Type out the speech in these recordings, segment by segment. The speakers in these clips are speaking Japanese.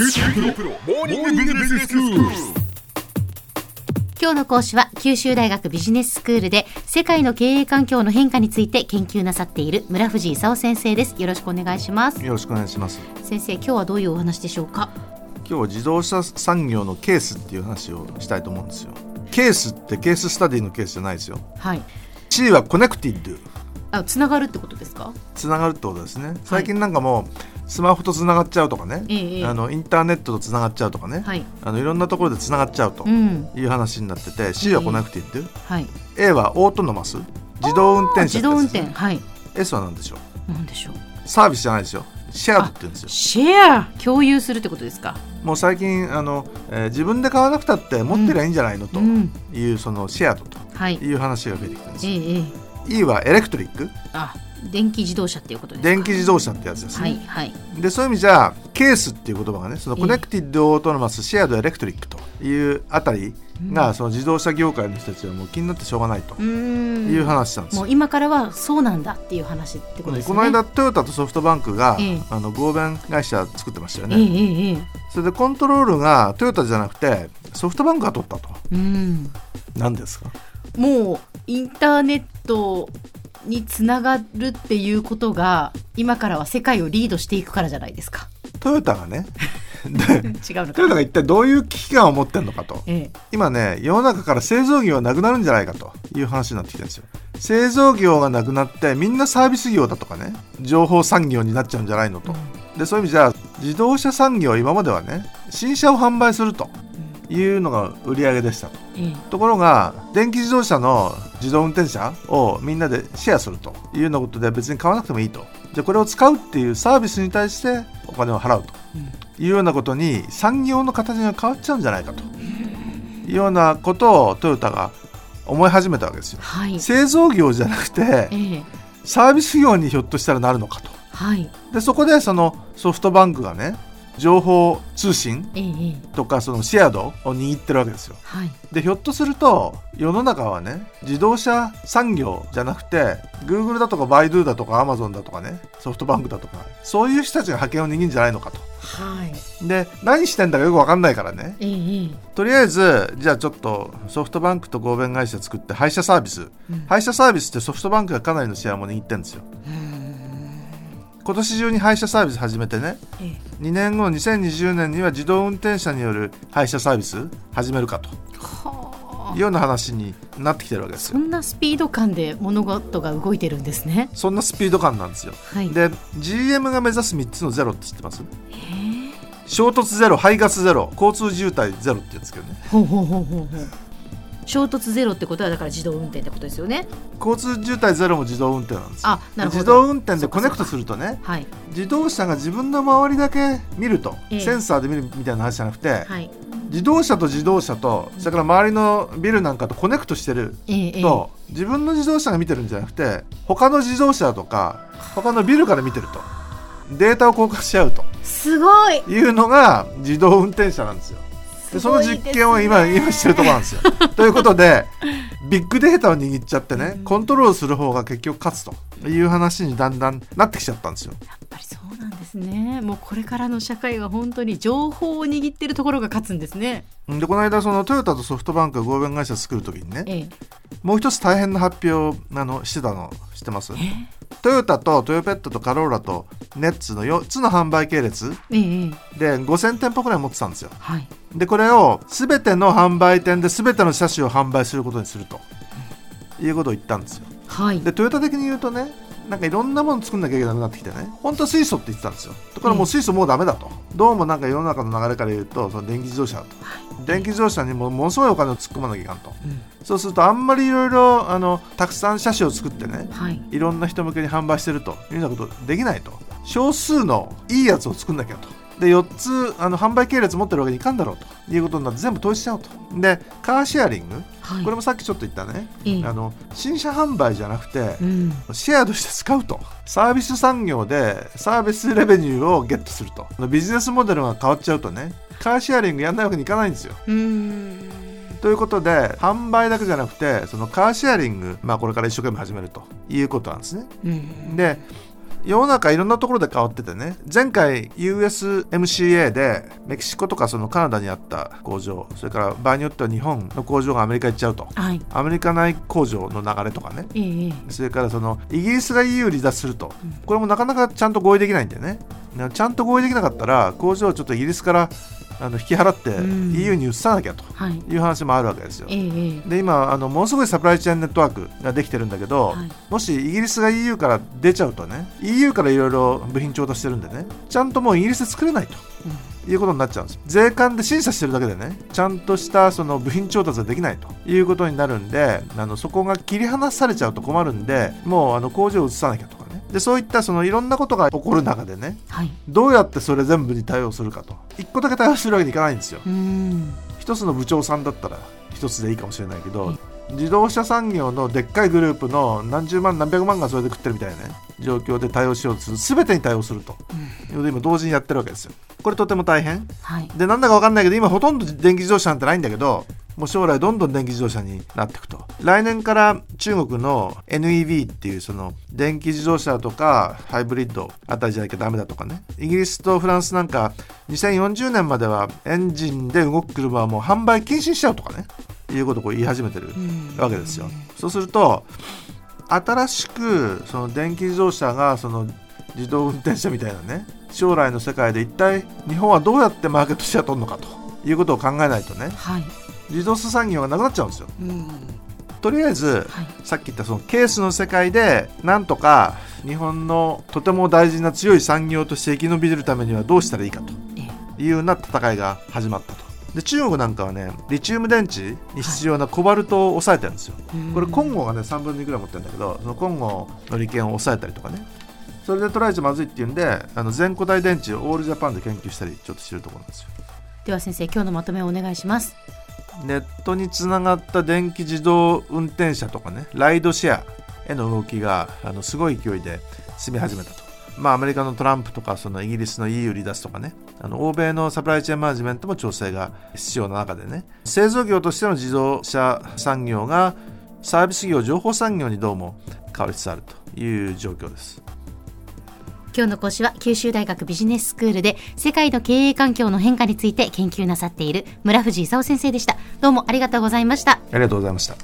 今日の講師は九州大学ビジネススクールで世界の経営環境の変化について研究なさっている村藤勲先生です。よろしくお願いします。よろしくお願いします。先生今日はどういうお話でしょうか？今日は自動車産業のケースっていう話をしたいと思うんですよ。ケースってケーススタディのケースじゃないですよ。はい。C は connected。あつながるってことですか？つながるってことですね。最近なんかもうスマホとつながっちゃうとかね、ええあのインターネットとつながっちゃうとかね、はい。あのいろんなところでつながっちゃうとうん。いう話になってて、C は Connected、はい。A は Autonomous。自動運転車自動運転。はい。S は何でしょう？なんでしょう？サービスじゃないですよ。 Shared って言うんですよ。シェア共有するってことですか？もう最近あの、えー自分で買わなくたって持ってりゃいいんじゃないのとうん。いう、その Shared とはい。いう話が出てきたんですよ。ええええ。E は Electric。あ電気自動車っていうことですか？電気自動車ってやつですはね、いはい。でそういう意味じゃケースっていう言葉がねそのええ。 Connected・Autonomous・Shared・Electric というあたりが、その自動車業界の人たちはもう気になってしょうがないとうーん。いう話なんですよ。もう今からはそうなんだっていう話ってことですね。この間トヨタとソフトバンクが、ええ。あの合弁会社作ってましたよええね、ええええ。それでコントロールがトヨタじゃなくてソフトバンクが取ったと。うん。何ですか？もうインターネットにつながるっていうことが今からは世界をリードしていくからじゃないですか。トヨタがね。で違うのか。トヨタが一体どういう危機感を持ってるのかと。ええ。今ね世の中から製造業がなくなるんじゃないかと。いう話になってきてるんですよ。製造業がなくなってみんなサービス業だとかね。情報産業になっちゃうんじゃないのと、でそういう意味じゃ自動車産業今まではね新車を販売するというのが売り上げでしたと。ええところが電気自動車の自動運転車をみんなでシェアするというようなことで別に買わなくてもいいと。じゃあこれを使うっていうサービスに対してお金を払うと。いうようなことに産業の形が変わっちゃうんじゃないかと。いうようなことをトヨタが思い始めたわけですよ。はい。製造業じゃなくてええ。サービス業にひょっとしたらなるのかと。はい。でそこでそのソフトバンクがね情報通信とかそのシェアドを握ってるわけですよ。はい。でひょっとすると世の中はね自動車産業じゃなくて Google だとかバイドゥだとか Amazon だとかねソフトバンクだとかそういう人たちが覇権を握るんじゃないのかと。はい。で何してんだかよく分かんないからね。とりあえずじゃあちょっとソフトバンクと合弁会社作って配車サービス、うん。配車サービスってソフトバンクがかなりのシェアも握ってるんですよ今年中に配車サービス始めてね。ええ。2年後の2020年には自動運転車による配車サービス始めるかと。はいうような話になってきてるわけですよ。そんなスピード感で物事が動いてるんですね。そんなスピード感なんですよ。はい。で GM が目指す3つのゼロって知ってます？ええ。衝突ゼロ排ガスゼロ交通渋滞ゼロって言うんですけどね。ほうほうほうほうほう衝突ゼロってことはだから自動運転ってことですよね。交通渋滞ゼロも自動運転なんですよ。あなるほど。自動運転でコネクトするとねはい。自動車が自分の周りだけ見ると、ええ。センサーで見るみたいな話じゃなくて、はい。自動車と自動車とそれから周りのビルなんかとコネクトしてるええええ。と、自分の自動車が見てるんじゃなくて他の自動車とか他のビルから見てるとデータを交換し合うと。すごい。いうのが自動運転車なんですよ。でその実験を今今してるところなんですよ。ということでビッグデータを握っちゃってねコントロールする方が結局勝つという話にだんだんなってきちゃったんですよ。やっぱりそうなんですね。もうこれからの社会は本当に情報を握ってるところが勝つんですね。でこの間そのトヨタとソフトバンクが合弁会社作る時にねええ。もう一つ大変な発表をあのしてたの知ってます？トヨタとトヨペットとカローラとネッツの4つの販売系列で5000店舗くらい持ってたんですよ。はいでこれを全ての販売店で全ての車種を販売することにするということを言ったんですよ。はいでトヨタ的に言うとねなんかいろんなもの作んなきゃいけなくなってきてね。本当は水素って言ってたんですよ。だからもう水素もうダメだと、どうもなんか世の中の流れから言うとその電気自動車だと。電気自動車にもものすごいお金を突っ込まなきゃいかんと、うん。そうするとあんまりいろいろあのたくさん車種を作ってねはい。いろんな人向けに販売してると。いうようなことできないと。少数のいいやつを作んなきゃと。で4つあの販売系列持ってるわけにいかんだろうと。いうことになって全部統一しちゃおうと。でカーシェアリングはい。これもさっきちょっと言ったね、ええ。あの新車販売じゃなくて、うん。シェアとして使うとサービス産業でサービスレベニューをゲットすると。ビジネスモデルが変わっちゃうとねカーシェアリングやんないわけにいかないんですよ。ということで販売だけじゃなくてそのカーシェアリング、まあ、これから一生懸命始めるということなんですね。うん。で世の中いろんなところで変わっててね。前回 USMCA でメキシコとかそのカナダにあった工場それから場合によっては日本の工場がアメリカ行っちゃうと。はい。アメリカ内工場の流れとかね。ええそれからそのイギリスが EU 離脱すると。これもなかなかちゃんと合意できないんだよね。ちゃんと合意できなかったら工場をちょっとイギリスからあの引き払ってうん。EU に移さなきゃとはい。いう話もあるわけですよ。ええで今あのものすごいサプライチェーンネットワークができてるんだけど、はい。もしイギリスが EU から出ちゃうとね EU からいろいろ部品調達してるんでねちゃんともうイギリスで作れないと。いうことになっちゃうんです税関で審査してるだけでねちゃんとしたその部品調達ができないということになるんであのそこが切り離されちゃうと困るんでもうあの工場を移さなきゃとでそういったそのいろんなことが起こる中でねはい。どうやってそれ全部に対応するかと。一個だけ対応するわけにいかないんですよ。うん。一つの部長さんだったら一つでいいかもしれないけど自動車産業のでっかいグループの何十万何百万がそれで食ってるみたいなね状況で対応しようとする全てに対応すると。いうことで今同時にやってるわけですよ。これとても大変。はい。でなんだか分かんないけど今ほとんど電気自動車なんてないんだけどもう将来どんどん電気自動車になっていくと。来年から中国の NEV っていうその電気自動車とかハイブリッドあたりじゃなきゃダメだとかね。イギリスとフランスなんか2040年まではエンジンで動く車はもう販売禁止にしちゃうとかね。いうことをこう言い始めてるわけですよ。そうすると新しくその電気自動車がその自動運転車みたいなね将来の世界で一体日本はどうやってマーケットシェア取るのかということを考えないとね。はい自動車産業がなくなっちゃうんですよ。うん。とりあえずはい。さっき言ったそのケースの世界でなんとか日本のとても大事な強い産業として生き延びるためにはどうしたらいいかと。えいうような戦いが始まったと。で中国なんかはねリチウム電池に必要なコバルトを抑えてるんですよ。えこれコンゴがね3分の2ぐらい持ってるんだけどそのコンゴの利権を抑えたりとかね。それで取られちゃまずいっていうんであの全固体電池をオールジャパンで研究したりちょっとしてるところなんですよ。では先生今日のまとめをお願いしますネットにつながった電気自動運転車とかねライドシェアへの動きがあのすごい勢いで進み始めたと。まあ、アメリカのトランプとかそのイギリスの EU 離脱とかねあの欧米のサプライチェーンマネジメントも調整が必要な中でね製造業としての自動車産業がサービス業情報産業にどうも変わりつつあるという状況です。今日の講師は九州大学ビジネススクールで世界の経営環境の変化について研究なさっている村藤勲先生でした。どうもありがとうございました。ありがとうございました。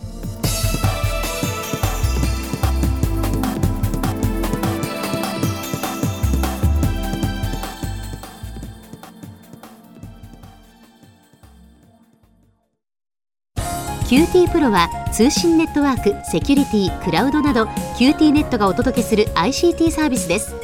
QT プロは通信ネットワーク、セキュリティ、クラウドなど QT ネットがお届けする ICT サービスです